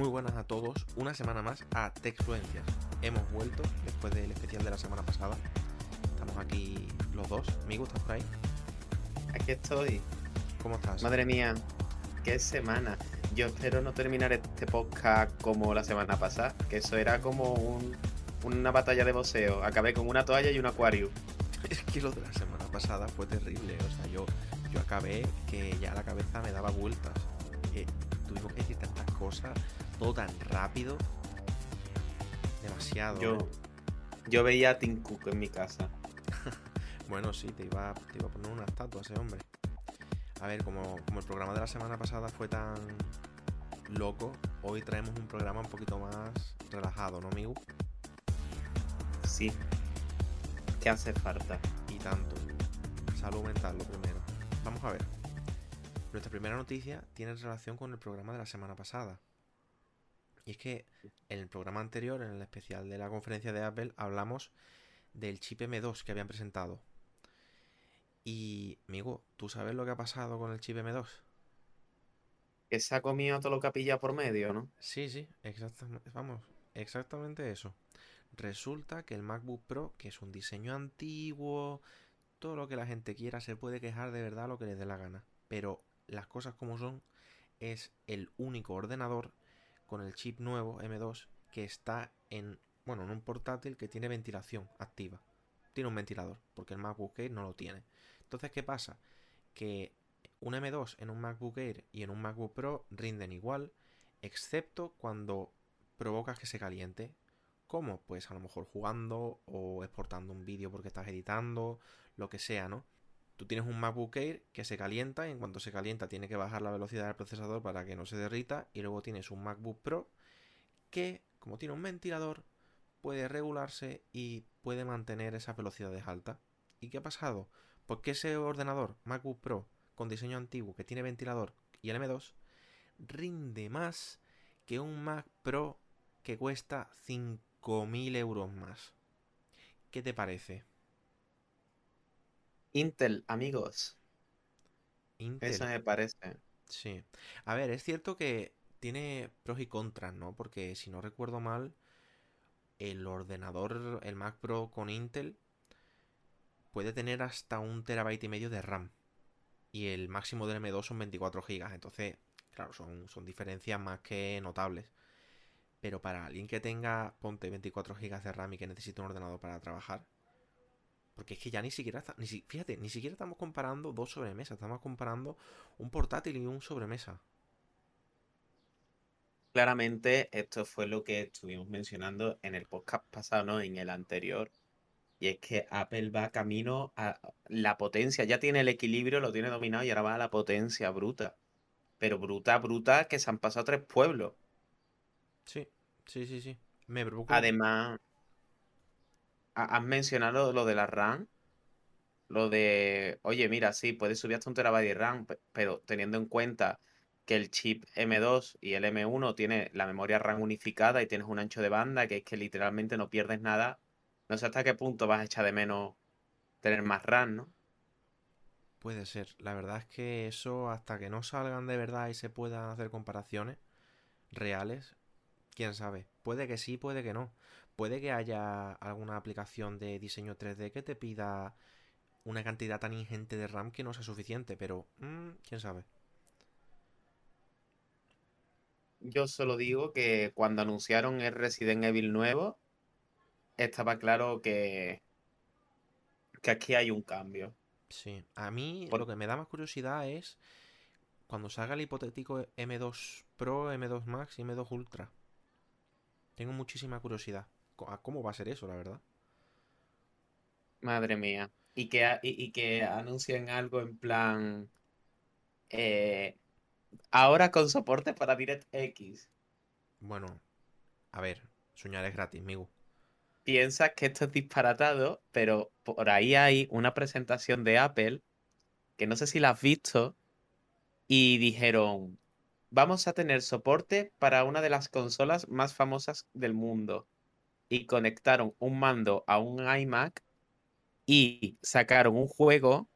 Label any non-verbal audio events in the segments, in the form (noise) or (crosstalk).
Muy buenas a todos, una semana más a Texfluencias. Hemos vuelto después del especial de la semana pasada. Estamos aquí los dos. Amigo, ¿estás por ahí? Aquí estoy. ¿Cómo estás? Madre mía, qué semana. Yo espero no terminar este podcast como la semana pasada, que eso era como un- una batalla de boxeo. Acabé con una toalla y un acuario. (laughs) Es que lo de la semana pasada fue terrible. O sea, yo, yo acabé que ya la cabeza me daba vueltas. Eh, tuvimos que decir tantas cosas, todo tan rápido. Demasiado. Yo, ¿eh? yo veía a Tim Cook en mi casa. (laughs) Bueno, sí, te iba, te iba a poner una estatua ese hombre. A ver, como, como el programa de la semana pasada fue tan loco, hoy traemos un programa un poquito más relajado, ¿no, amigo? Sí. ¿Qué hace falta? Y tanto. Salud mental, lo primero. Vamos a ver. Nuestra primera noticia tiene relación con el programa de la semana pasada. Y es que en el programa anterior, en el especial de la conferencia de Apple, hablamos del chip M2 que habían presentado. Y, amigo, ¿tú sabes lo que ha pasado con el chip M2? Que se ha comido todo lo que ha pillado por medio, ¿no? Sí, sí, exactamente, vamos, exactamente eso. Resulta que el MacBook Pro, que es un diseño antiguo, todo lo que la gente quiera, se puede quejar de verdad lo que les dé la gana. Pero las cosas como son, es el único ordenador con el chip nuevo M2 que está en, bueno, en un portátil que tiene ventilación activa. Tiene un ventilador, porque el MacBook Air no lo tiene. Entonces, ¿qué pasa? Que un M2 en un MacBook Air y en un MacBook Pro rinden igual, excepto cuando provocas que se caliente. ¿Cómo? Pues a lo mejor jugando o exportando un vídeo porque estás editando, lo que sea, ¿no? Tú tienes un MacBook Air que se calienta y en cuanto se calienta tiene que bajar la velocidad del procesador para que no se derrita y luego tienes un MacBook Pro que, como tiene un ventilador, puede regularse y puede mantener esas velocidades altas. ¿Y qué ha pasado? Pues que ese ordenador MacBook Pro con diseño antiguo que tiene ventilador y el M2 rinde más que un Mac Pro que cuesta 5.000 euros más. ¿Qué te parece? Intel, amigos. Intel. Eso me parece. Sí. A ver, es cierto que tiene pros y contras, ¿no? Porque si no recuerdo mal, el ordenador, el Mac Pro con Intel, puede tener hasta un terabyte y medio de RAM. Y el máximo del M2 son 24 gigas. Entonces, claro, son, son diferencias más que notables. Pero para alguien que tenga, ponte 24 gigas de RAM y que necesite un ordenador para trabajar. Porque es que ya ni siquiera, está- ni si- fíjate, ni siquiera estamos comparando dos sobremesas, estamos comparando un portátil y un sobremesa. Claramente, esto fue lo que estuvimos mencionando en el podcast pasado, ¿no? En el anterior. Y es que Apple va camino a la potencia. Ya tiene el equilibrio, lo tiene dominado y ahora va a la potencia bruta. Pero bruta, bruta, que se han pasado tres pueblos. Sí, sí, sí, sí. Me preocupa. Además, has mencionado lo de la RAM. Lo de, oye, mira, sí, puedes subir hasta un terabyte de RAM, pe- pero teniendo en cuenta que el chip M2 y el M1 tiene la memoria RAM unificada y tienes un ancho de banda que es que literalmente no pierdes nada. No sé hasta qué punto vas a echar de menos tener más RAM, ¿no? Puede ser. La verdad es que eso, hasta que no salgan de verdad y se puedan hacer comparaciones reales, quién sabe. Puede que sí, puede que no. Puede que haya alguna aplicación de diseño 3D que te pida una cantidad tan ingente de RAM que no sea suficiente, pero mm, quién sabe. Yo solo digo que cuando anunciaron el Resident Evil nuevo, estaba claro que, que aquí hay un cambio. Sí, a mí Por- lo que me da más curiosidad es cuando salga el hipotético M2 Pro, M2 Max y M2 Ultra. Tengo muchísima curiosidad a cómo va a ser eso, la verdad. Madre mía. Y que, y que anuncien algo en plan. eh, ahora con soporte para DirectX. Bueno, a ver, soñar es gratis, amigo. Piensas que esto es disparatado, pero por ahí hay una presentación de Apple que no sé si la has visto. Y dijeron: Vamos a tener soporte para una de las consolas más famosas del mundo. Y conectaron un mando a un iMac y sacaron un juego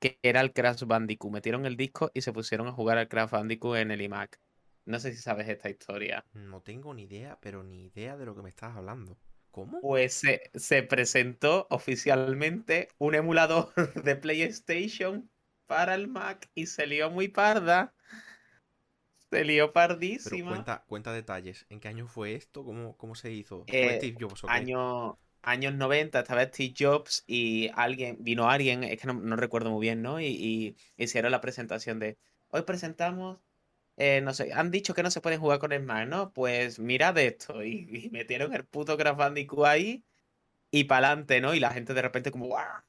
que era el Crash Bandicoot. Metieron el disco y se pusieron a jugar al Crash Bandicoot en el iMac. No sé si sabes esta historia. No tengo ni idea, pero ni idea de lo que me estás hablando. ¿Cómo? Pues se, se presentó oficialmente un emulador (laughs) de PlayStation para el Mac y se lió muy parda. Se lió Pero pardísima. cuenta, cuenta detalles. ¿En qué año fue esto? ¿Cómo, cómo se hizo? ¿Fue Eh, Steve Jobs? Año, años 90 estaba Steve Jobs y alguien, vino alguien, es que no, no recuerdo muy bien, ¿no? Y, y hicieron la presentación de, hoy presentamos, eh, no sé, han dicho que no se pueden jugar con el Mac, ¿no? Pues mirad esto. Y, y metieron el puto Crash Bandicoot ahí y pa'lante, ¿no? Y la gente de repente como, ¡guau!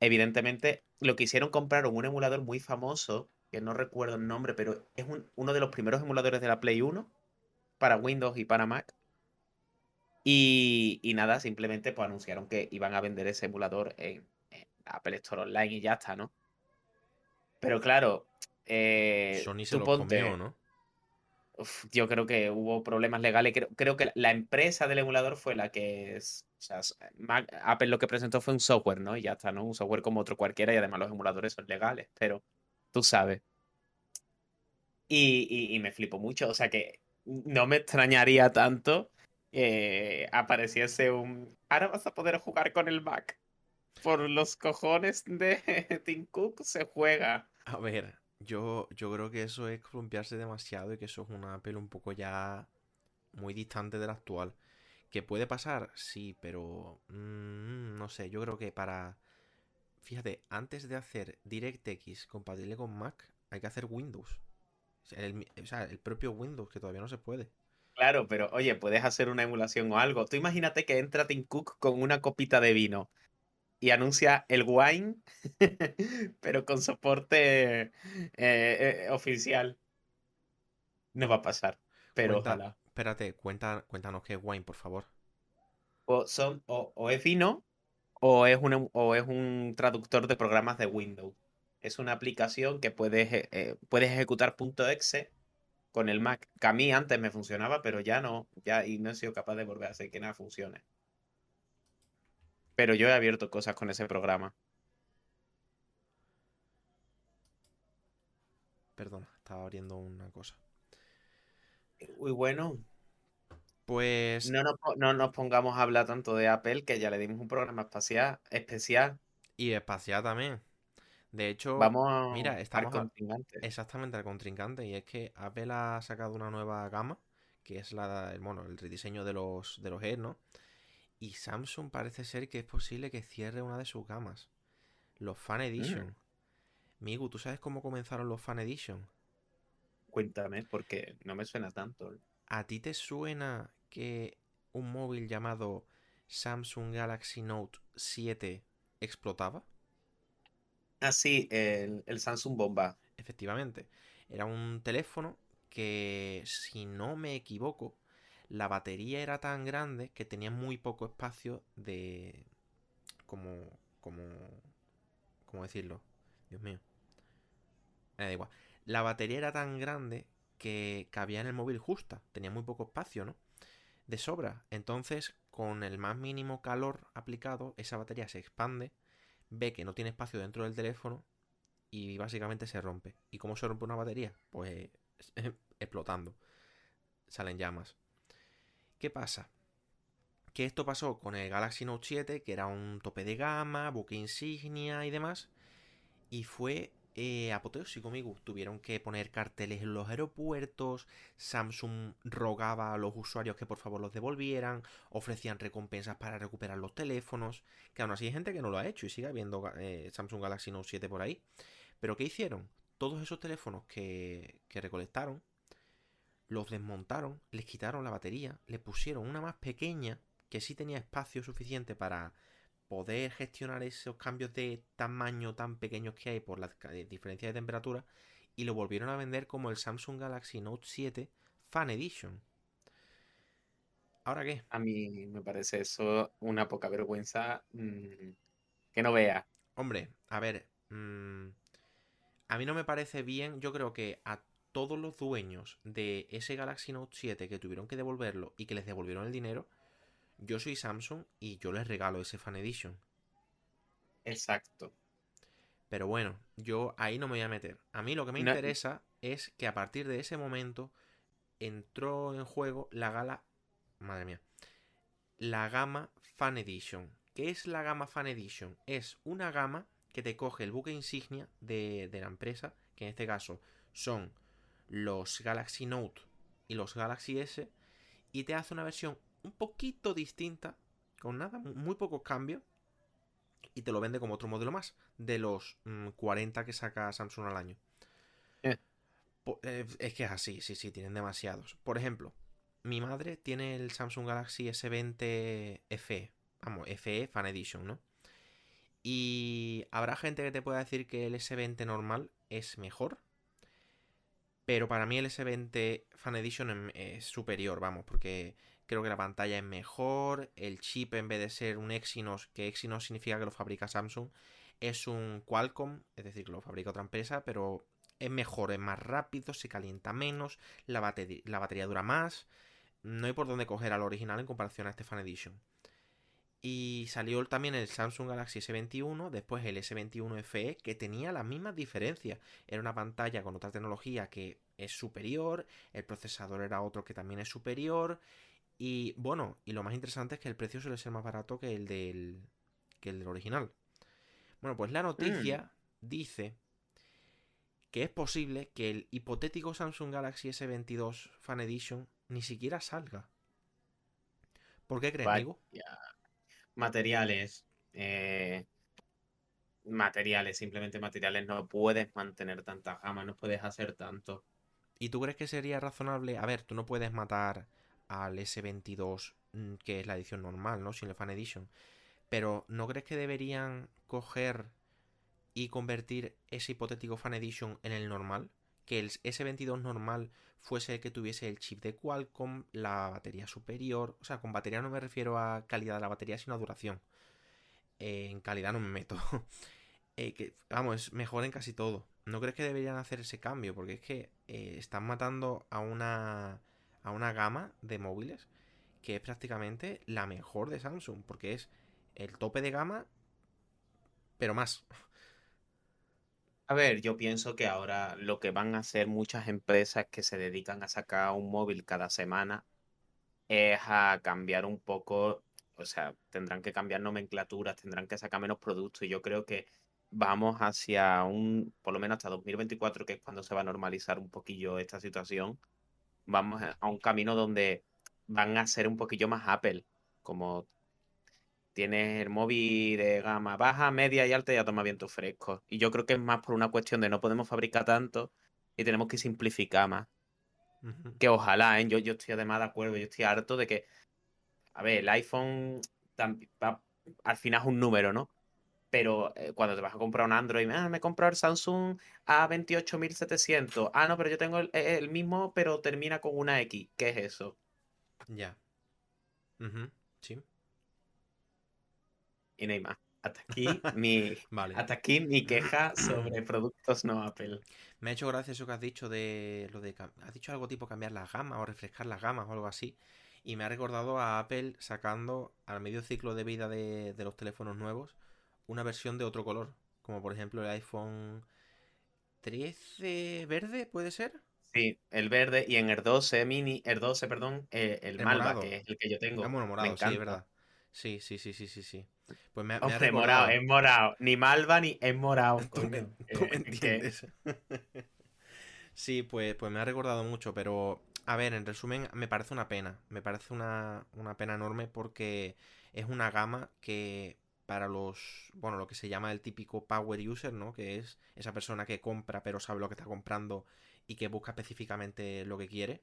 Evidentemente, lo que hicieron compraron un emulador muy famoso, que no recuerdo el nombre, pero es un- uno de los primeros emuladores de la Play 1 para Windows y para Mac. Y, y nada, simplemente pues anunciaron que iban a vender ese emulador en, en Apple Store Online y ya está, ¿no? Pero claro, eh, Sony se ponte, comió, ¿no? uf, yo creo que hubo problemas legales. Creo, creo que la empresa del emulador fue la que es. O sea, Mac- Apple lo que presentó fue un software, ¿no? Y ya está, ¿no? Un software como otro cualquiera y además los emuladores son legales, pero tú sabes. Y, y- me flipo mucho, o sea que no me extrañaría tanto que apareciese un... Ahora vas a poder jugar con el Mac. Por los cojones de (laughs) Tim Cook se juega. A ver, yo, yo creo que eso es columpiarse demasiado y que eso es una Apple un poco ya muy distante de la actual. ¿Que puede pasar? Sí, pero mm, no sé, yo creo que para... Fíjate, antes de hacer DirectX compatible con Mac, hay que hacer Windows. O sea, el, mi- o sea, el propio Windows, que todavía no se puede. Claro, pero oye, puedes hacer una emulación o algo. Tú imagínate que entra Tim Cook con una copita de vino y anuncia el wine, (laughs) pero con soporte eh, eh, oficial. No va a pasar, pero Cuenta- ojalá. Espérate, cuenta, cuéntanos qué es Wine, por favor. O, son, o, o es vino o es, un, em- o es un traductor de programas de Windows. Es una aplicación que puedes, eh, eh, puedes ejecutar .exe con el Mac. Que a mí antes me funcionaba, pero ya no. Ya, y no he sido capaz de volver a hacer que nada funcione. Pero yo he abierto cosas con ese programa. Perdona, estaba abriendo una cosa. Uy, bueno, Pues no nos, no nos pongamos a hablar tanto de Apple, que ya le dimos un programa espacial, especial. Y espacial también. De hecho, Vamos mira, al estamos a- contrincante. exactamente al contrincante. Y es que Apple ha sacado una nueva gama, que es la, el, bueno, el rediseño de los, de los Air, ¿no? Y Samsung parece ser que es posible que cierre una de sus gamas. Los Fan Edition. Migu, ¿tú sabes cómo comenzaron los Fan Edition? Cuéntame, porque no me suena tanto. ¿A ti te suena que un móvil llamado Samsung Galaxy Note 7 explotaba? Ah, sí, el, el Samsung Bomba. Efectivamente, era un teléfono que, si no me equivoco, la batería era tan grande que tenía muy poco espacio de... como... como... ¿cómo decirlo? Dios mío. Me da igual. La batería era tan grande que cabía en el móvil justa. Tenía muy poco espacio, ¿no? De sobra. Entonces, con el más mínimo calor aplicado, esa batería se expande, ve que no tiene espacio dentro del teléfono y básicamente se rompe. ¿Y cómo se rompe una batería? Pues (laughs) explotando. Salen llamas. ¿Qué pasa? Que esto pasó con el Galaxy Note 7, que era un tope de gama, buque insignia y demás. Y fue eh, apoteósico, amigo. Tuvieron que poner carteles en los aeropuertos. Samsung rogaba a los usuarios que por favor los devolvieran. Ofrecían recompensas para recuperar los teléfonos. Que aún así hay gente que no lo ha hecho y sigue habiendo eh, Samsung Galaxy Note 7 por ahí. Pero ¿qué hicieron? Todos esos teléfonos que, que recolectaron, los desmontaron, les quitaron la batería, le pusieron una más pequeña que sí tenía espacio suficiente para poder gestionar esos cambios de tamaño tan pequeños que hay por la diferencia de temperatura y lo volvieron a vender como el Samsung Galaxy Note 7 Fan Edition. ¿Ahora qué? A mí me parece eso una poca vergüenza mmm, que no vea. Hombre, a ver, mmm, a mí no me parece bien, yo creo que a todos los dueños de ese Galaxy Note 7 que tuvieron que devolverlo y que les devolvieron el dinero, yo soy Samsung y yo les regalo ese Fan Edition. Exacto. Pero bueno, yo ahí no me voy a meter. A mí lo que me No- interesa es que a partir de ese momento entró en juego la gala. Madre mía. La gama Fan Edition. ¿Qué es la gama Fan Edition? Es una gama que te coge el buque insignia de, de la empresa, que en este caso son los Galaxy Note y los Galaxy S, y te hace una versión un poquito distinta, con nada, muy pocos cambios, y te lo vende como otro modelo más, de los 40 mm, que saca Samsung al año. Eh. Eh, es que es así, sí, sí, tienen demasiados. Por ejemplo, mi madre tiene el Samsung Galaxy S20 FE, vamos, FE Fan Edition, ¿no? Y habrá gente que te pueda decir que el S20 normal es mejor, pero para mí el S20 Fan Edition es superior, vamos, porque creo que la pantalla es mejor, el chip en vez de ser un Exynos, que Exynos significa que lo fabrica Samsung, es un Qualcomm, es decir, que lo fabrica otra empresa, pero es mejor, es más rápido, se calienta menos, la, batería, dura más, no hay por dónde coger al original en comparación a este Fan Edition. Y salió también el Samsung Galaxy S21, después el S21 FE, que tenía las mismas diferencias. Era una pantalla con otra tecnología que es superior, el procesador era otro que también es superior. Y bueno, y lo más interesante es que el precio suele ser más barato que el del, que el del original. Bueno, pues la noticia mm. dice que es posible que el hipotético Samsung Galaxy S22 Fan Edition ni siquiera salga. ¿Por qué crees, amigo? materiales, eh, materiales, simplemente materiales, no puedes mantener tanta gama, no puedes hacer tanto. ¿Y tú crees que sería razonable? A ver, tú no puedes matar al S22, mm, que es la edición normal, ¿no? Sin el Fan Edition. Pero ¿no crees que deberían coger y convertir ese hipotético Fan Edition en el normal? Que el S22 normal fuese el que tuviese el chip de Qualcomm, la batería superior. O sea, con batería no me refiero a calidad de la batería, sino a duración. En calidad no me meto. (laughs) Eh, que, vamos, mejor en casi todo. ¿No crees que deberían hacer ese cambio? Porque es que eh, están matando a una, a una gama de móviles que es prácticamente la mejor de Samsung. Porque es el tope de gama, pero más. A ver, yo pienso que ahora lo que van a hacer muchas empresas que se dedican a sacar un móvil cada semana es a cambiar un poco, o sea, tendrán que cambiar nomenclaturas, tendrán que sacar menos productos y yo creo que vamos hacia un, por lo menos hasta 2024, que es cuando se va a normalizar un poquillo esta situación, vamos a un camino donde van a ser un poquillo más Apple, como tienes el móvil de gama baja, media y alta y ya toma viento fresco. Y yo creo que es más por una cuestión de no podemos fabricar tanto y tenemos que simplificar más. Que ojalá, ¿eh? yo, yo estoy además de acuerdo, yo estoy harto de que, a ver, el iPhone al final es un número, ¿no? Pero eh, cuando te vas a comprar un Android, ah, me he comprado el Samsung A28700. Ah, no, pero yo tengo el, mismo, pero termina con una X. ¿Qué es eso? Ya. Sí y no hay más. Hasta aquí (laughs) mi, hasta aquí mi queja sobre (clears throat) productos no Apple. Me ha hecho gracia eso que has dicho de lo de has dicho algo tipo cambiar las gamas o refrescar las gamas o algo así y me ha recordado a Apple sacando al medio ciclo de vida de, los teléfonos nuevos una versión de otro color, como por ejemplo el iPhone 13 verde, ¿puede ser? Sí, el verde y en el 12 mini, el 12, perdón, eh, el, Malva, que es el que yo tengo. Es morado, sí, es verdad. Sí, sí, sí, sí, sí, sí. Pues me, me morado, es morado. Ni Malva ni es morado. (laughs) ¿Tú, me, entiendes? (laughs) sí, pues, pues me ha recordado mucho, pero a ver, en resumen, me parece una pena. Me parece una, una pena enorme porque es una gama que para los, bueno, lo que se llama el típico power user, ¿no? Que es esa persona que compra pero sabe lo que está comprando y que busca específicamente lo que quiere.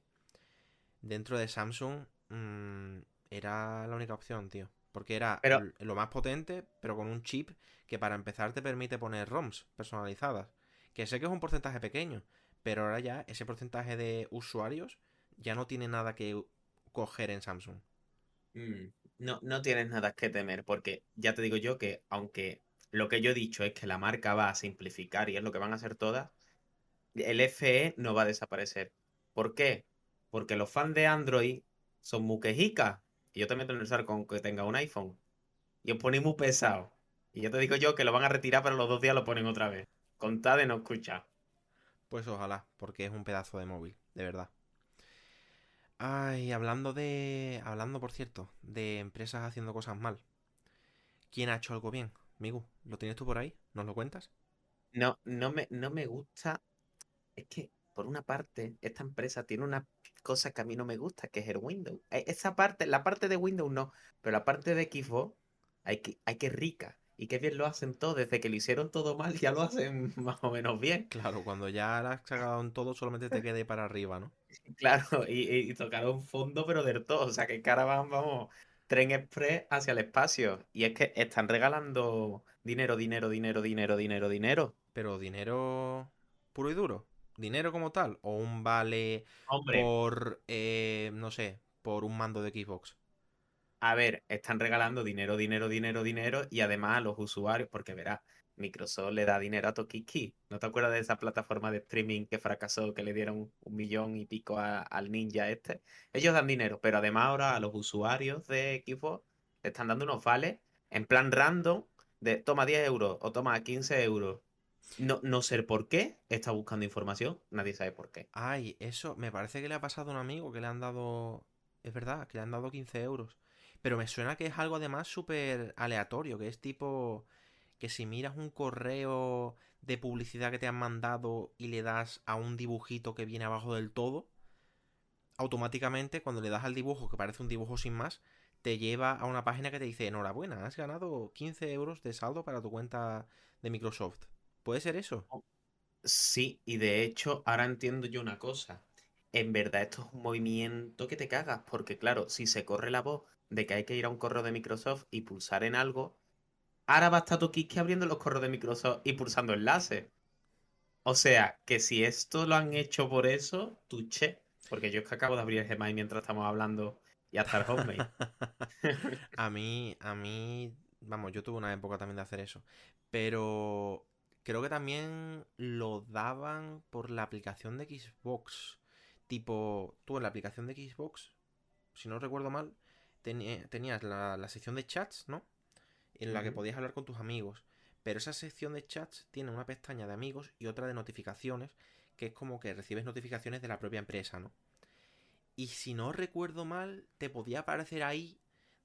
Dentro de Samsung mm, era la única opción, tío. Porque era lo más potente, pero con un chip que para empezar te permite poner ROMs personalizadas. Que sé que es un porcentaje pequeño, pero ahora ya ese porcentaje de usuarios ya no tiene nada que coger en Samsung. Mm, no, no tienes nada que temer, porque ya te digo yo que aunque lo que yo he dicho es que la marca va a simplificar y es lo que van a hacer todas, el FE no va a desaparecer. ¿Por qué? Porque los fans de Android son muquejicas y yo también tengo que con que tenga un iPhone. Y os ponéis muy pesado. Y yo te digo yo que lo van a retirar, pero los dos días lo ponen otra vez. Contad de no escuchar. Pues ojalá, porque es un pedazo de móvil, de verdad. Ay, hablando de. Hablando, por cierto, de empresas haciendo cosas mal. ¿Quién ha hecho algo bien? Migu, ¿lo tienes tú por ahí? ¿Nos lo cuentas? No, no me, no me gusta. Es que, por una parte, esta empresa tiene una cosa que a mí no me gusta, que es el Windows. E- Esa parte, la parte de Windows no, pero la parte de Xbox, hay que, hay que rica. Y qué bien lo hacen todo. Desde que lo hicieron todo mal, ya lo hacen (laughs) más o menos bien. Claro, cuando ya la has cagado en todo, solamente te quede para arriba, ¿no? (laughs) Claro, y, tocaron fondo, pero del todo. O sea, que cara van, vamos, tren express hacia el espacio. Y es que están regalando dinero, dinero, dinero, dinero, dinero, dinero. Pero dinero puro y duro. Dinero como tal. O un vale Hombre, por, eh, no sé, por un mando de Xbox. A ver, están regalando dinero, dinero, dinero, dinero. Y además a los usuarios, porque verás, Microsoft le da dinero a Tokiki. ¿No te acuerdas de esa plataforma de streaming que fracasó, que le dieron un millón y pico a- al ninja este? Ellos dan dinero, pero además ahora a los usuarios de Xbox le están dando unos vales en plan random de toma 10 euros o toma 15 euros. No, no sé por qué, está buscando información, nadie sabe por qué. Ay, eso me parece que le ha pasado a un amigo que le han dado... Es verdad, que le han dado 15 euros. Pero me suena que es algo además súper aleatorio, que es tipo que si miras un correo de publicidad que te han mandado y le das a un dibujito que viene abajo del todo, automáticamente cuando le das al dibujo, que parece un dibujo sin más, te lleva a una página que te dice, enhorabuena, has ganado 15 euros de saldo para tu cuenta de Microsoft. ¿Puede ser eso? Sí, y de hecho, ahora entiendo yo una cosa. En verdad, esto es un movimiento que te cagas, porque claro, si se corre la voz de que hay que ir a un correo de Microsoft y pulsar en algo, ahora va a estar tu Kiki abriendo los correos de Microsoft y pulsando enlaces. O sea, que si esto lo han hecho por eso, tuche. Porque yo es que acabo de abrir el Gmail mientras estamos hablando y hasta el Hotmail. (laughs) A mí, a mí, vamos, yo tuve una época también de hacer eso, pero creo que también lo daban por la aplicación de Xbox. Tipo, tú en la aplicación de Xbox, si no recuerdo mal, tenías la, la sección de chats, ¿no? En la que podías hablar con tus amigos. Pero esa sección de chats tiene una pestaña de amigos y otra de notificaciones, que es como que recibes notificaciones de la propia empresa, ¿no? Y si no recuerdo mal, te podía aparecer ahí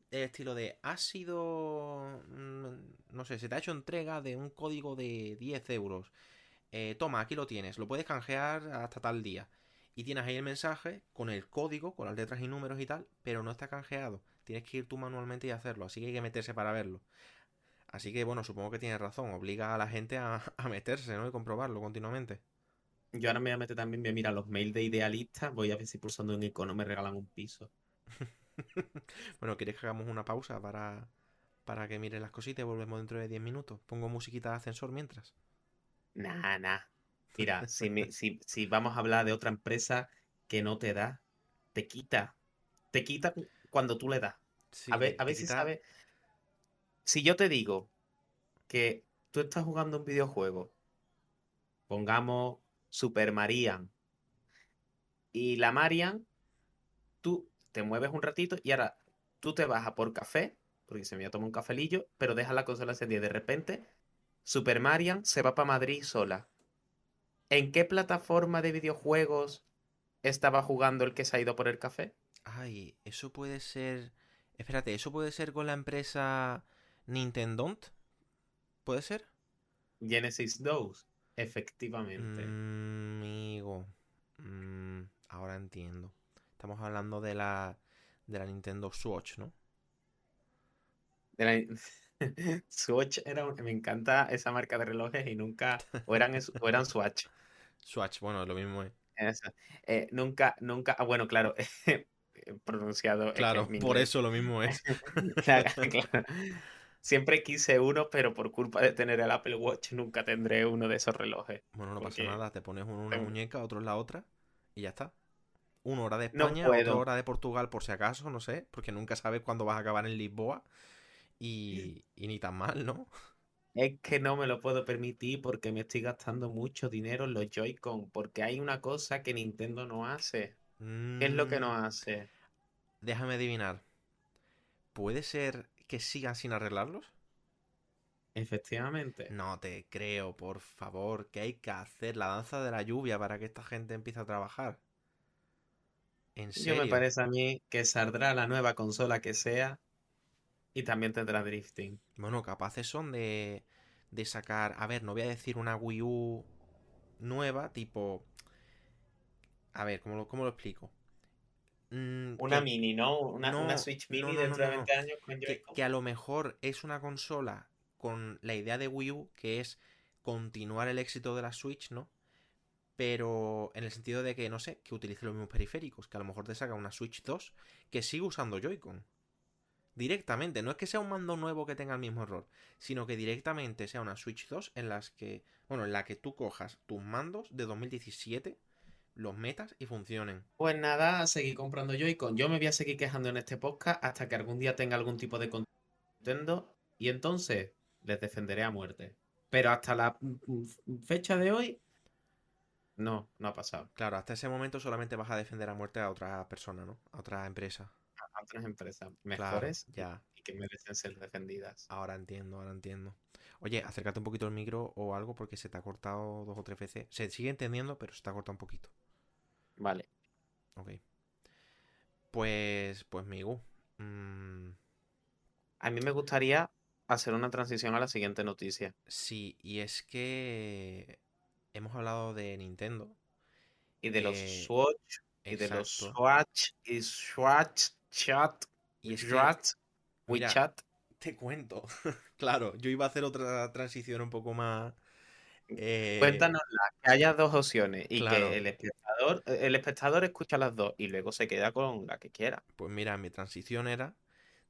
el estilo de, ha sido, mm, no sé, se te ha hecho entrega de un código de 10 euros. Eh, toma, aquí lo tienes, lo puedes canjear hasta tal día. Y tienes ahí el mensaje con el código, con las letras y números y tal, pero no está canjeado. Tienes que ir tú manualmente y hacerlo, así que hay que meterse para verlo. Así que bueno, supongo que tienes razón, obliga a la gente a, (laughs) a meterse, ¿no? Y comprobarlo continuamente. Yo ahora me voy a meter también, voy a mirar los mails de idealistas, voy a ver si pulsando en icono me regalan un piso. (laughs) Bueno, ¿quieres que hagamos una pausa para, para que miren las cositas y volvemos dentro de 10 minutos? Pongo musiquita de ascensor mientras. Nah, nah. Mira, si, me- si, si vamos a hablar de otra empresa que no te da, te quita. Te quita cuando tú le das. Sí, A ver, a ver si sabes. Si yo te digo que tú estás jugando un videojuego, pongamos Super Marian, y la Marian, tú te mueves un ratito y ahora tú te vas a por café, porque se me voy a tomar un cafelillo, pero dejas la consola encendida. y De repente, Super Marian se va para Madrid sola. ¿En qué plataforma de videojuegos estaba jugando el que se ha ido por el café? Ay, eso puede ser... Espérate, ¿eso puede ser con la empresa Nintendo? ¿Puede ser? Genesis 2, efectivamente. Mm, amigo. Mm, ahora entiendo. Estamos hablando de la, de la Nintendo Switch, ¿no? De la- (laughs) Swatch era un- me encanta esa marca de relojes y nunca o eran o eran Swatch (laughs) Swatch, bueno, lo mismo es. Eh, nunca nunca ah, bueno claro (laughs) pronunciado es que Claro, mi por eso lo mismo es. (laughs) (laughs) Claro, siempre quise uno pero por culpa de tener el Apple Watch nunca tendré uno de esos relojes Bueno, no pasa nada, te pones uno en una tengo- muñeca, otro en la otra y ya está. Uno hora de No España, otro puedo. hora de Portugal por si acaso, no sé, porque nunca sabes cuándo vas a acabar en Lisboa y, y ni tan mal, ¿no? es que no me lo puedo permitir porque me estoy gastando mucho dinero en los Joy-Con porque hay una cosa que Nintendo no hace ¿qué es lo que no Mm, hace? Déjame adivinar. ¿Puede ser que sigan sin arreglarlos? efectivamente No te creo, por favor, que hay que hacer la danza de la lluvia para que esta gente empiece a trabajar. ¿En Yo me serio? parece a mí que saldrá la nueva consola que sea y también tendrá drifting. Bueno, capaces son de, de sacar, a ver, no voy a decir una Wii U nueva, tipo, a ver, ¿cómo lo, cómo lo explico? Mm, Una que mini, ¿no? Una, Switch mini no, no, dentro de no, no. 20 años con Que, Joy-Con. que a lo mejor es una consola con la idea de Wii U, que es continuar el éxito de la Switch, ¿no? Pero en el sentido de que, no sé, que utilice los mismos periféricos, que a lo mejor te saca una Switch 2 que sigue usando Joy-Con. Directamente, no es que sea un mando nuevo que tenga el mismo error, sino que directamente sea una Switch 2 en las que, bueno, en la que tú cojas tus mandos de 2017, los metas y funcionen. Pues nada, a seguir comprando Joy-Con. Yo me voy a seguir quejando en este podcast hasta que algún día tenga algún tipo de Nintendo y entonces les defenderé a muerte. Pero hasta la mm, mm, fecha de hoy, no, no ha pasado. Claro, hasta ese momento solamente vas a defender a muerte a otra persona, ¿no? A otra empresa. A otras empresas Claro, mejores ya. y que merecen ser defendidas. Ahora entiendo, ahora entiendo. Oye, acércate un poquito al micro o algo porque se te ha cortado dos o tres veces. Se sigue entendiendo, pero se te ha cortado un poquito. Vale. Ok. Pues, pues, Migu. mm, A mí me gustaría hacer una transición a la siguiente noticia. sí, y es que hemos hablado de Nintendo. Y de los Eh, Swatch, y de los. Swatch, y Swatch, Chat, Y es Swatch, WeChat. te cuento. (laughs) Claro, yo iba a hacer otra transición un poco más. Eh, Cuéntanos que haya dos opciones y claro. que el espectador, el espectador escucha las dos y luego se queda con la que quiera. Pues mira, mi transición era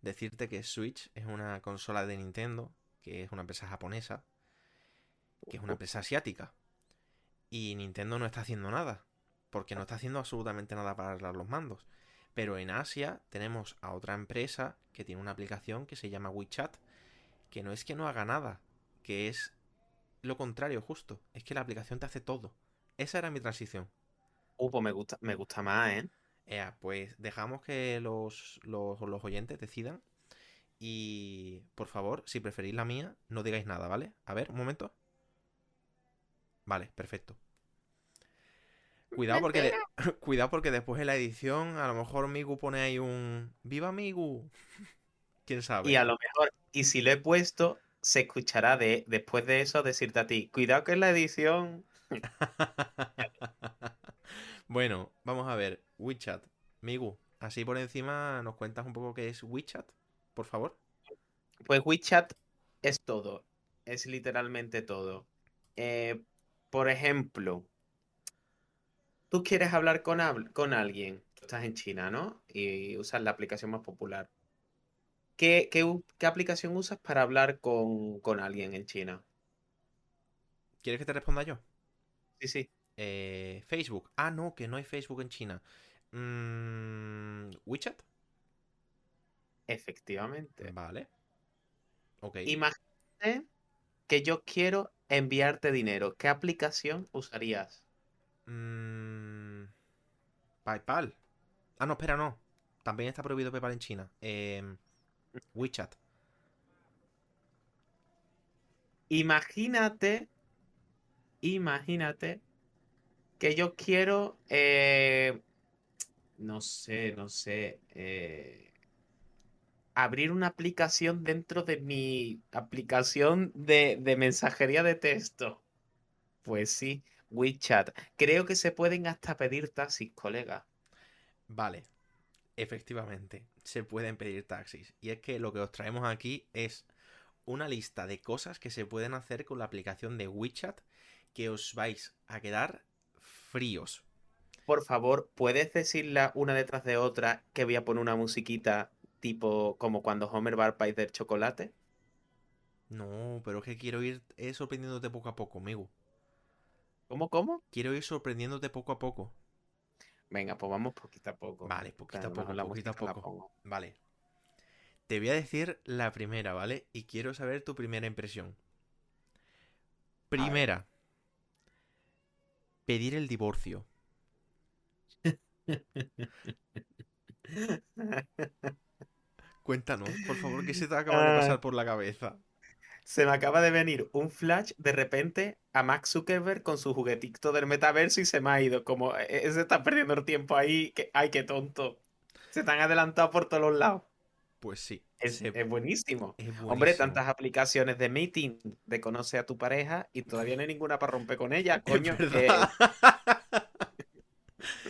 decirte que Switch es una consola de Nintendo, que es una empresa japonesa, que es una empresa asiática. Y Nintendo no está haciendo nada, porque no está haciendo absolutamente nada para arreglar los mandos. Pero en Asia tenemos a otra empresa que tiene una aplicación que se llama WeChat, que no es que no haga nada, que es lo contrario justo, es que la aplicación te hace todo. Esa era mi transición. Uh, pues me gusta, me gusta más, ¿eh? Ea, pues dejamos que los, los, los oyentes decidan. Y por favor, si preferís la mía, no digáis nada, ¿vale? A ver, un momento. Vale, perfecto. Cuidado porque, de- (laughs) cuidado porque después en la edición a lo mejor Migu pone ahí un ¡Viva Migu! (laughs) ¿Quién sabe? Y a lo mejor, y si lo he puesto, se escuchará de, después de eso decirte a ti, cuidado que en la edición. (laughs) bueno, vamos a ver. WeChat. Migu, así por encima nos cuentas un poco qué es WeChat, por favor. Pues WeChat es todo, es literalmente todo. Eh, por ejemplo, tú quieres hablar con, con alguien, tú estás en China, ¿no? Y usas la aplicación más popular. ¿Qué, qué qué aplicación usas para hablar con, con alguien en China? ¿Quieres que te responda yo? Sí, sí. Eh, Facebook. Ah, no, que no hay Facebook en China. Mm, ¿WeChat? Efectivamente. Vale. Ok. Imagínate que yo quiero enviarte dinero. ¿Qué aplicación usarías? Mm, PayPal. Ah, no, espera, no. También está prohibido PayPal en China. Em, WeChat. Imagínate, imagínate que yo quiero, eh, no sé, no sé, eh, abrir una aplicación dentro de mi aplicación de, de mensajería de texto. Pues sí, WeChat. Creo que se pueden hasta pedir taxis, colega. Vale. Efectivamente, se pueden pedir taxis. Y es que lo que os traemos aquí es una lista de cosas que se pueden hacer con la aplicación de WeChat que os vais a quedar fríos. Por favor, ¿puedes decirla una detrás de otra que voy a poner una musiquita tipo como cuando Homer va al país del chocolate? No, pero es que quiero ir sorprendiéndote poco a poco, amigo. ¿Cómo, cómo? Quiero ir sorprendiéndote poco a poco. Venga, pues vamos poquito a poco. Vale, poquito a poco, poquito a poco. Vale. Te voy a decir la primera, ¿vale? Y quiero saber tu primera impresión. Primera. Pedir el divorcio. (laughs) Cuéntanos, por favor, ¿qué se te (laughs) acaba de Ah. pasar por la cabeza? Se me acaba de venir un flash de repente a Max Zuckerberg con su juguetito del metaverso y se me ha ido. Como e, e, se está perdiendo el tiempo ahí. Que, ay, qué tonto. Se están adelantado por todos los lados. Pues sí. Es, buenísimo. es Hombre, tantas aplicaciones de meeting, de conocer a tu pareja y todavía no hay ninguna para romper con ella, (laughs) coño. Es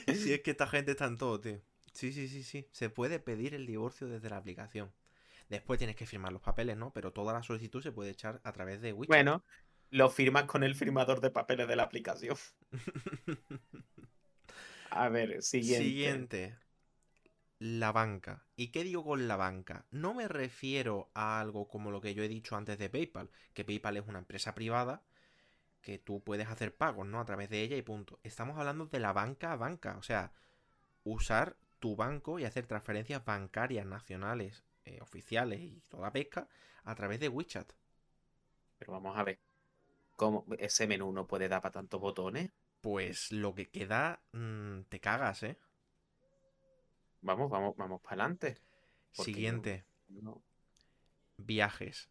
Eh, sí, es que esta gente está en todo, tío. Sí, sí, sí, sí. Se puede pedir el divorcio desde la aplicación. Después tienes que firmar los papeles, ¿no? Pero toda la solicitud se puede echar a través de WeChat. bueno, lo firmas con el firmador de papeles de la aplicación. (laughs) A ver, siguiente. Siguiente. La banca. ¿Y qué digo con la banca? No me refiero a algo como lo que yo he dicho antes de PayPal, que PayPal es una empresa privada que tú puedes hacer pagos, ¿no? A través de ella y punto. Estamos hablando de la banca a banca, o sea, usar tu banco y hacer transferencias bancarias nacionales, eh, oficiales y toda pesca a través de WeChat. Pero vamos a ver. ¿Cómo ese menú no puede dar para tantos botones? Pues lo que queda, mm, te cagas, ¿eh? Vamos, vamos, vamos para adelante. Siguiente. No. Viajes.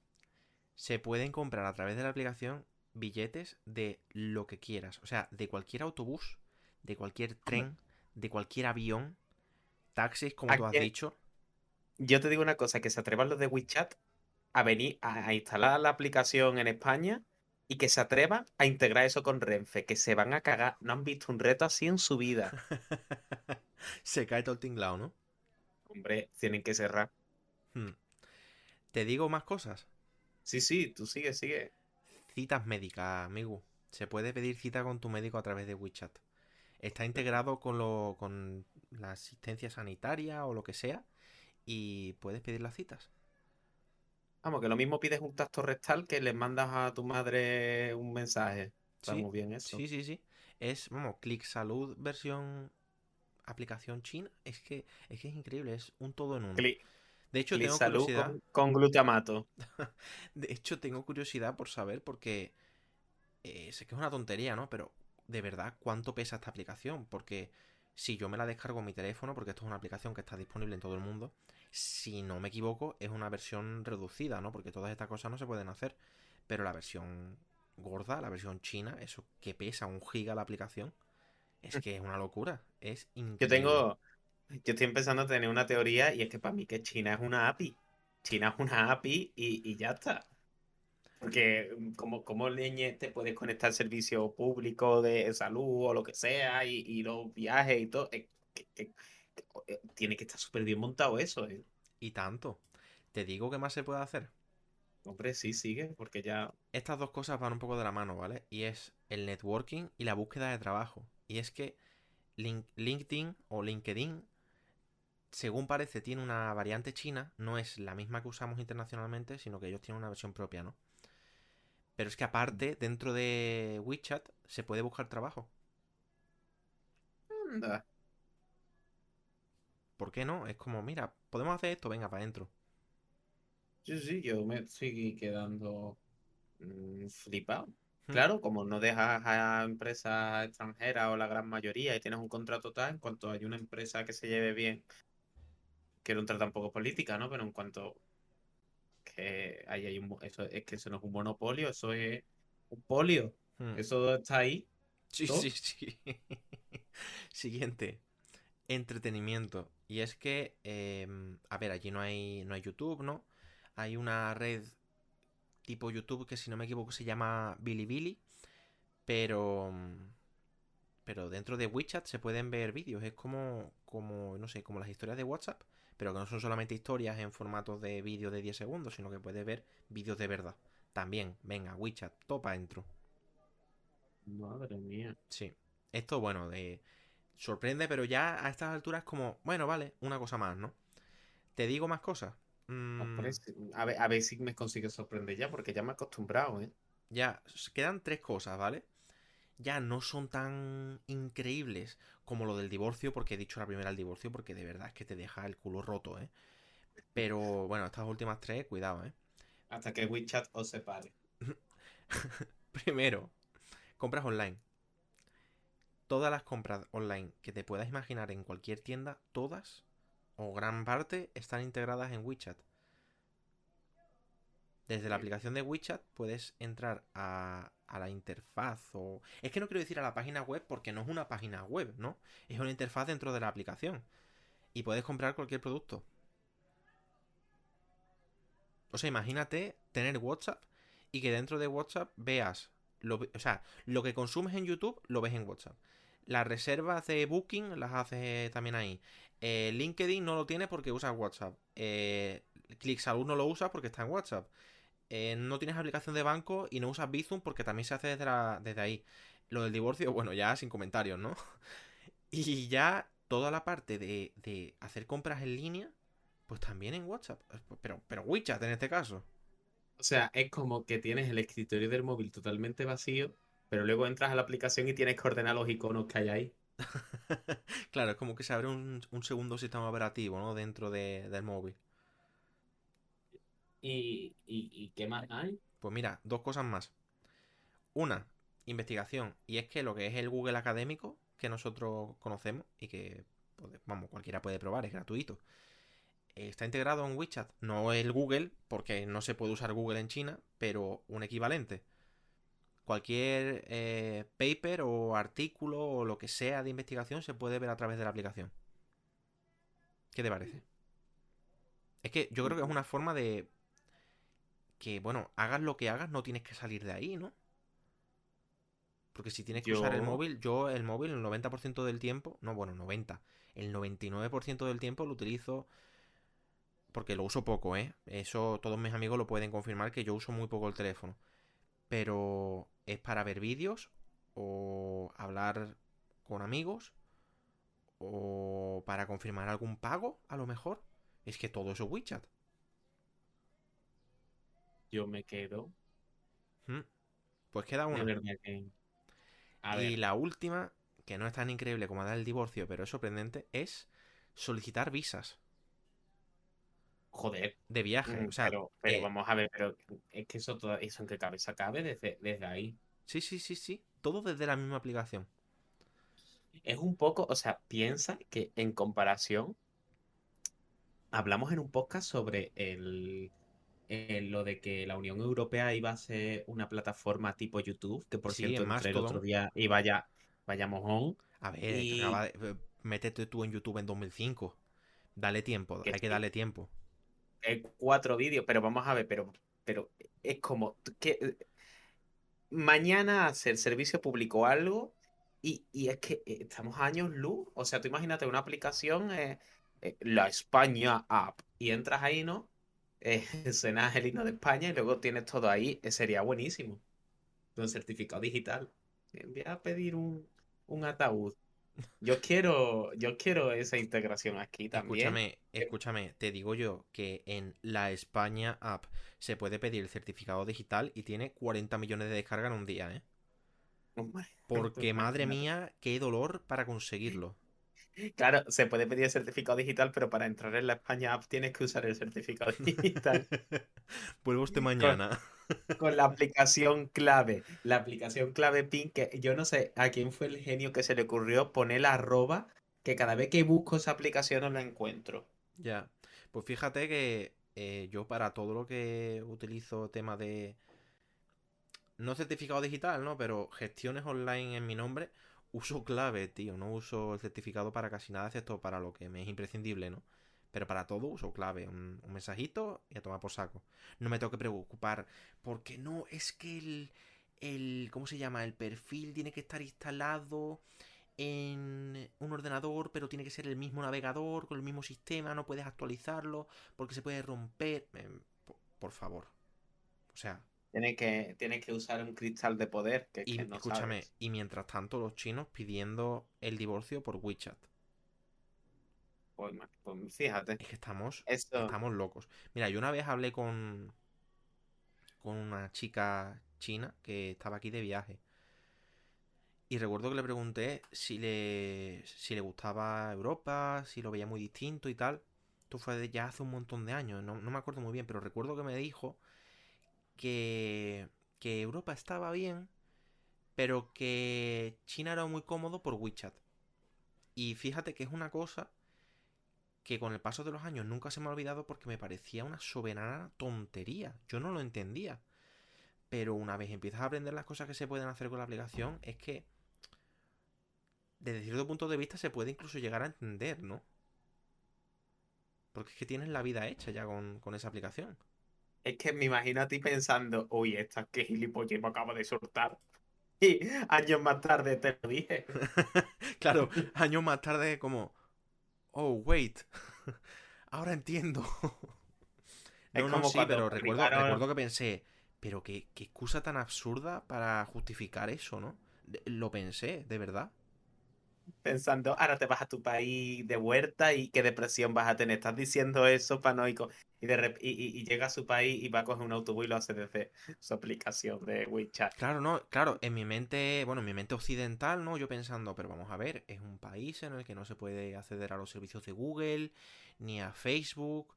Se pueden comprar a través de la aplicación billetes de lo que quieras. O sea, de cualquier autobús, de cualquier tren, de cualquier avión, taxis, como ¿A tú has dicho. Yo te digo una cosa, que se atrevan los de WeChat a venir a, a instalar la aplicación en España y que se atrevan a integrar eso con Renfe, que se van a cagar. No han visto un reto así en su vida. (laughs) Se cae todo el tinglao, ¿no? Hombre, tienen que cerrar. Hmm. Te digo más cosas. Sí, sí, tú sigue, sigue. Citas médicas, amigo. Se puede pedir cita con tu médico a través de WeChat. Está integrado con, lo, con la asistencia sanitaria o lo que sea. Y puedes pedir las citas. Vamos, que lo mismo pides un tacto rectal que le mandas a tu madre un mensaje. Está Sí, muy bien eso. Sí, sí, sí. Es, vamos, Click Salud versión aplicación china. Es que, es que es increíble, es un todo en uno. Cli- De hecho, Clic tengo salud curiosidad. con, con glutamato. (laughs) De hecho, tengo curiosidad por saber porque eh, sé que es una tontería, ¿no? Pero de verdad, ¿cuánto pesa esta aplicación? Porque si yo me la descargo en mi teléfono, porque esto es una aplicación que está disponible en todo el mundo, si no me equivoco, es una versión reducida, ¿no? Porque todas estas cosas no se pueden hacer. Pero la versión gorda, la versión china, eso que pesa un giga la aplicación, es que es una locura. Es increíble. Yo tengo, yo estoy empezando a tener una teoría y es que para mí que China es una API. China es una API y, y ya está. Porque mm, como, como leñe te puedes conectar al servicio público de salud o lo que sea y, y los viajes y todo. eh, que- que- que- eh, tiene que estar súper bien montado eso, ¿eh? Y tanto. Te digo qué más se puede hacer. Hombre, sí, sigue, porque ya... estas dos cosas van un poco de la mano, ¿vale? Y es el networking y la búsqueda de trabajo. Y es que Link- LinkedIn o LinkedIn, según parece, tiene una variante china, no es la misma que usamos internacionalmente, sino que ellos tienen una versión propia, ¿no? Pero es que aparte, dentro de WeChat, se puede buscar trabajo. Anda. ¿Por qué no? Es como, mira, podemos hacer esto, venga, para adentro. Sí, sí, yo me estoy quedando mm, flipado. Hmm. Claro, como no dejas a empresas extranjeras o la gran mayoría y tienes un contrato tal, en cuanto hay una empresa que se lleve bien, quiero entrar tampoco política, ¿no? Pero en cuanto que ahí hay un, eso es que eso no es un monopolio, eso es un polio. Hmm. Eso está ahí. Sí, sí, sí. (laughs) Siguiente. Entretenimiento. Y es que, em, a ver, allí no hay, no hay YouTube, ¿no? Hay una red tipo YouTube que si no me equivoco se llama Bilibili. Pero... mm, Pero dentro de WeChat se pueden ver vídeos. Es como, como, no sé, como las historias de WhatsApp. Pero que no son solamente historias en formatos de vídeo de 10 segundos, sino que puedes ver vídeos de verdad. También, venga, WeChat, topa intro. Madre mía. Sí. Esto, bueno, de... sorprende, pero ya a estas alturas como, bueno, vale, una cosa más, ¿no? Te digo más cosas. Mm, A ver, a ver si me consigue sorprender ya, porque ya me he acostumbrado, ¿eh? ya, quedan tres cosas, ¿vale? Ya no son tan increíbles como lo del divorcio, porque he dicho la primera el divorcio, porque de verdad es que te deja el culo roto, ¿eh? Pero bueno, estas últimas tres, cuidado, ¿eh? Hasta que WeChat os separe. (laughs) Primero, compras online. Todas las compras online que te puedas imaginar en cualquier tienda, todas o gran parte están integradas en WeChat. Desde la aplicación de WeChat puedes entrar a, a la interfaz o... Es que no quiero decir a la página web porque no es una página web, ¿no? Es una interfaz dentro de la aplicación. Y puedes comprar cualquier producto. O sea, imagínate tener WhatsApp y que dentro de WhatsApp veas... Lo, o sea, lo que consumes en YouTube lo ves en WhatsApp. Las reservas de Booking las haces también ahí. Eh, LinkedIn no lo tiene porque usa WhatsApp. Eh, ClickSalud no lo usa porque está en WhatsApp. Eh, no tienes aplicación de banco y no usas Bizum porque también se hace desde, desde ahí. Lo del divorcio, bueno, ya sin comentarios, ¿no? (laughs) y ya toda la parte de, de, hacer compras en línea, pues también en WhatsApp. Pero, pero WeChat en este caso. O sea, es como que tienes el escritorio del móvil totalmente vacío, pero luego entras a la aplicación y tienes que ordenar los iconos que hay ahí. (laughs) claro, es como que se abre un, un segundo sistema operativo, ¿no? Dentro de, del móvil. ¿Y, qué más hay? Pues mira, dos cosas más. Una, investigación. Y es que lo que es el Google académico, que nosotros conocemos y que, pues, vamos, cualquiera puede probar, es gratuito. Está integrado en WeChat. No el Google, porque no se puede usar Google en China, pero un equivalente. Cualquier eh, paper o artículo o lo que sea de investigación se puede ver a través de la aplicación. ¿Qué te parece? Es que yo creo que es una forma de que, bueno, hagas lo que hagas, no tienes que salir de ahí, ¿no? Porque si tienes que usar el móvil, yo el móvil el 90% del tiempo, no, bueno, 90, el 99% del tiempo lo utilizo porque lo uso poco, ¿eh? Eso todos mis amigos lo pueden confirmar que yo uso muy poco el teléfono. Pero es para ver vídeos o hablar con amigos o para confirmar algún pago, a lo mejor. Es que todo eso es WeChat yo me quedo. Pues queda una. y la última, que no es tan increíble como la del divorcio, pero es sorprendente, es solicitar visas. Joder. De viaje. Mm, pero, eh, vamos a ver, pero es que eso, todo, eso en qué cabeza cabe desde, desde ahí. Sí, sí, sí, sí. Todo desde la misma aplicación. Es un poco, o sea, piensa que en comparación, hablamos en un podcast sobre el, lo de que la Unión Europea iba a ser una plataforma tipo YouTube, que por cierto el otro día y vaya, vaya mojón. A ver, eh, métete tú en YouTube en 2005. Dale tiempo, hay que darle tiempo. cuatro vídeos, pero vamos a ver, pero, pero es como que mañana hacer servicio público algo y, es que eh, estamos años luz. O sea, tú imagínate una aplicación, eh, la España App, y entras ahí, ¿no? Eh, (laughs) suena el himno de España y luego tienes todo ahí, eh, sería buenísimo. Un certificado digital. Voy a pedir un, ataúd. Yo quiero, yo quiero esa integración aquí también. Escúchame, escúchame, te digo yo que en la España app se puede pedir el certificado digital y tiene 40 millones de descargas en un día, ¿eh? (laughs) Porque madre mía, qué dolor para conseguirlo. Claro, se puede pedir el certificado digital, pero para entrar en la España App tienes que usar el certificado (laughs) digital. Vuelvo este mañana. Con, la (laughs) aplicación clave. La aplicación clave PIN, que yo no sé a quién fue el genio que se le ocurrió poner la arroba, que cada vez que busco esa aplicación no la encuentro. Ya. Pues fíjate que eh, yo para todo lo que utilizo tema de... No certificado digital, ¿no? Pero gestiones online en mi nombre uso clave, tío. No uso el certificado para casi nada, excepto para lo que me es imprescindible, ¿no? Pero para todo uso clave. Un, mensajito y a tomar por saco. No me tengo que preocupar. Porque no, es que el, el. ¿Cómo se llama? El perfil tiene que estar instalado en un ordenador, pero tiene que ser el mismo navegador, con el mismo sistema. No puedes actualizarlo porque se puede romper. Em, por favor. O sea, tiene que, tiene que usar un cristal de poder que, y, escúchame, y mientras tanto los chinos pidiendo el divorcio por WeChat. Pues, pues fíjate. Es que estamos, estamos locos. Mira, yo una vez hablé con, con una chica china que estaba aquí de viaje. Y recuerdo que le pregunté si le, si le gustaba Europa, si lo veía muy distinto y tal. Esto fue ya hace un montón de años, no, no me acuerdo muy bien, pero recuerdo que me dijo que, Europa estaba bien, pero que China era muy cómodo por WeChat. Y fíjate que es una cosa que con el paso de los años nunca se me ha olvidado porque me parecía una soberana tontería. Yo no lo entendía. Pero una vez empiezas a aprender las cosas que se pueden hacer con la aplicación, es que desde cierto punto de vista se puede incluso llegar a entender, ¿no? Porque es que tienes la vida hecha ya con, esa aplicación. Es que me imagino a ti pensando, uy, esta que gilipollez me acabo de soltar. (laughs) Y años más tarde te lo dije. (laughs) claro, años más tarde como, oh, wait, (laughs) ahora entiendo. no, no, sí, pero recuerdo, que pensé, pero qué, qué excusa tan absurda para justificar eso, ¿no? Lo pensé, de verdad pensando, ahora te vas a tu país de vuelta y qué depresión vas a tener. Estás diciendo eso, panoico. Y, de y, llega a su país y va a coger un autobús y lo hace desde su aplicación de WeChat. Claro, no, claro, en mi mente, bueno, en mi mente occidental, ¿no? Yo pensando, pero vamos a ver, es un país en el que no se puede acceder a los servicios de Google, ni a Facebook.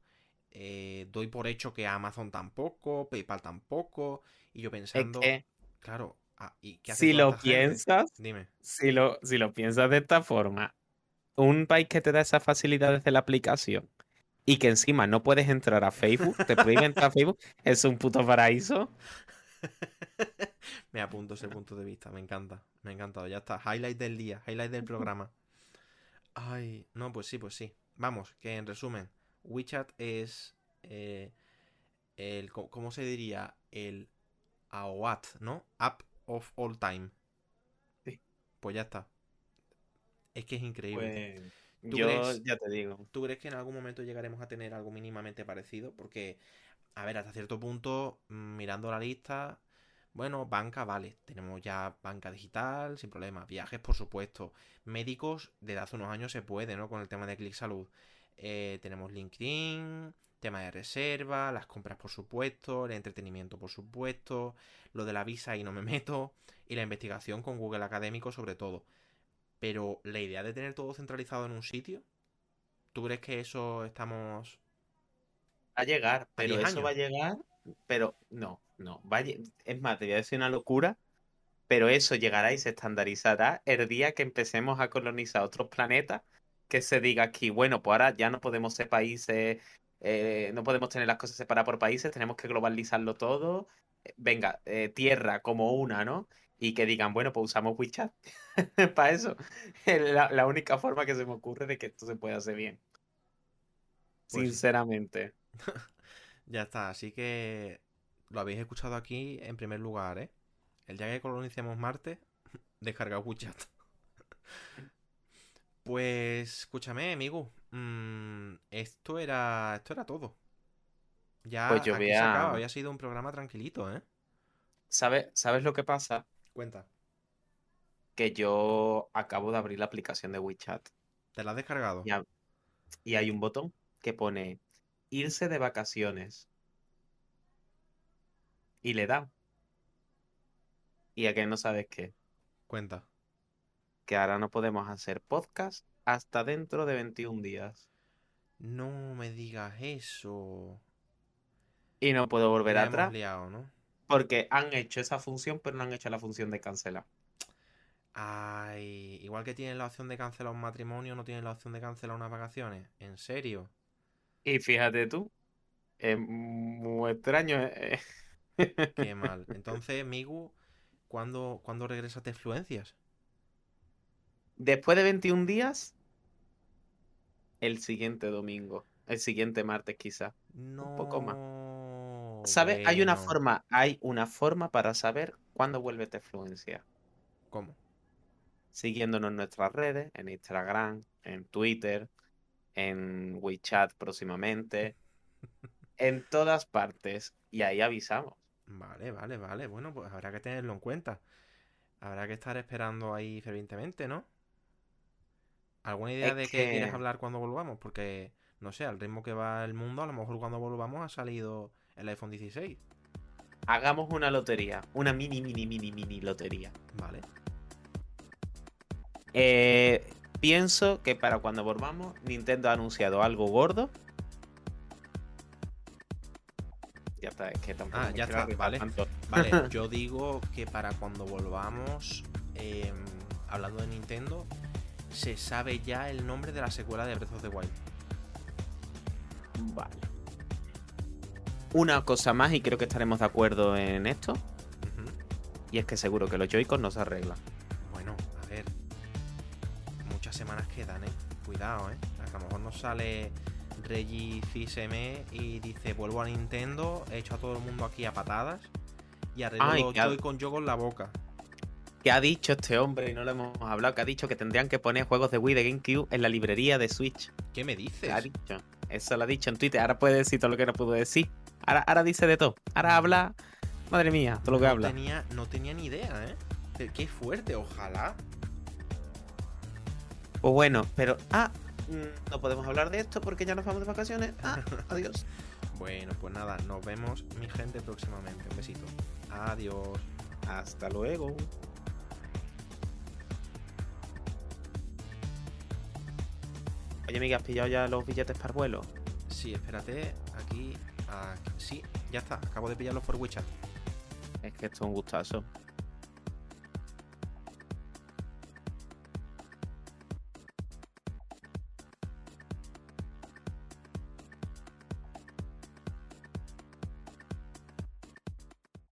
Eh, doy por hecho que Amazon tampoco, PayPal tampoco. Y yo pensando, claro, Ah, si lo piensas, Dime. Si lo, si lo piensas de esta forma, un país que te da esa facilidad desde la aplicación y que encima no puedes entrar a Facebook, te prohíben (laughs) entrar a Facebook, es un puto paraíso. (laughs) me apunto ese punto de vista, me encanta, me ha encantado, ya está, highlight del día, highlight del programa. Ay, no, pues sí, pues sí. Vamos, que en resumen, WeChat es eh, el, ¿cómo se diría? El AOAT, ¿no? App of all time. Sí. Pues ya está. Es que es increíble. Pues, yo ya te digo. ¿Tú crees que en algún momento llegaremos a tener algo mínimamente parecido? Porque, a ver, hasta cierto punto, mm, mirando la lista, bueno, banca, vale. Tenemos ya banca digital, sin problema. Viajes, por supuesto. Médicos, desde hace unos años se puede, ¿no? Con el tema de Click Salud. Eh, tenemos LinkedIn, tema de reserva, las compras por supuesto, el entretenimiento por supuesto, lo de la visa y no me (laughs) meto, y la investigación con Google Académico sobre todo. Pero la idea de tener todo centralizado en un sitio, ¿tú crees que eso estamos... Va a llegar, pero eso va a llegar, pero no, no, es más, te voy a decir una locura, pero eso llegará y se estandarizará el día que empecemos a colonizar otros planetas que se diga aquí, bueno, pues ahora ya no podemos ser países eh, no podemos tener las cosas separadas por países, tenemos que globalizarlo todo. Eh, venga, eh, tierra como una, ¿no? Y que digan, bueno, pues usamos WeChat (laughs) para eso. (laughs) La, la, única forma que se me ocurre de que esto se pueda hacer bien. Pues Sinceramente. (laughs) ya está, así que lo habéis escuchado aquí en primer lugar, ¿eh? El día que colonicemos Marte, descarga WeChat. Pues escúchame, amigo. Mm, esto era. Esto era todo. Ya pues yo aquí se Había sido un programa tranquilito, ¿eh? ¿Sabes, ¿Sabes lo que pasa? Cuenta. Que yo acabo de abrir la aplicación de WeChat. ¿Te la has descargado? y hay un botón que pone irse de vacaciones. Y le da. ¿Y a qué no sabes qué? Cuenta que ahora no podemos hacer podcast hasta dentro de 21 días. No me digas eso. Y no puedo volver atrás. Porque han hecho esa función, pero no han hecho la función de cancelar. Ay, igual que tienen la opción de cancelar un matrimonio, no tienen la opción de cancelar unas vacaciones. ¿En serio? Y fíjate tú, es muy extraño. Eh. Qué (laughs) mal. Entonces, Migu, ¿cuándo, ¿cuándo regresas de Fluencias? Después de 21 días, el siguiente domingo. El siguiente martes, quizá. No. Un poco más. ¿Sabes? Hay una forma, hay una forma para saber cuándo vuelve esta influencia. ¿Cómo? Siguiéndonos en nuestras redes, en Instagram, en Twitter, en WeChat próximamente, (laughs) en todas partes. Y ahí avisamos. Vale, vale, vale. Bueno, pues habrá que tenerlo en cuenta. Habrá que estar esperando ahí fervientemente, ¿no? ¿Alguna idea de qué quieres hablar cuando volvamos? Porque, no sé, al ritmo que va el mundo, a lo mejor cuando volvamos ha salido el iPhone 16. Hagamos una lotería, una mini, mini, mini, mini lotería. Vale. Eh, pienso que para cuando volvamos, Nintendo ha anunciado algo gordo. Ya está, es que tampoco. Ah, ya está, vale. Vale, (laughs) yo digo que para cuando volvamos, em, hablando de Nintendo, se sabe ya el nombre de la secuela de Breath of the Wild. Vale. Una cosa más, y creo que estaremos de acuerdo en esto, y es que seguro que los Joy-Con no se arreglan. Bueno, a ver. Muchas semanas quedan, ¿eh? Cuidado, ¿eh? A lo mejor nos sale Reggie Fils-Aimé y dice, vuelvo a Nintendo, he hecho a todo el mundo aquí a patadas y arreglo los ha- Joy-Con yo con la boca. ¿Qué ha dicho este hombre? Y no lo hemos hablado, que ha dicho que tendrían que poner juegos de Wii de GameCube en la librería de Switch. ¿Qué me dices? ¿Qué ha dicho? Eso lo ha dicho en Twitter. Ahora puede decir todo lo que no pudo decir. Ahora, ahora dice de todo. Ahora habla. Madre mía, todo lo que habla. Tenía, no tenía ni idea, ¿eh? Qué fuerte, ojalá. Pues bueno, pero. Ah, no podemos hablar de esto porque ya nos vamos de vacaciones. Ah, (laughs) adiós. Bueno, pues nada, nos vemos, mi gente, próximamente. Un besito. Adiós. Hasta luego. Oye, Miguel, ¿has pillado ya los billetes para el vuelo? Sí, espérate, aquí, aquí. Sí, ya está. Acabo de pillarlos por WeChat. Es que esto es un gustazo.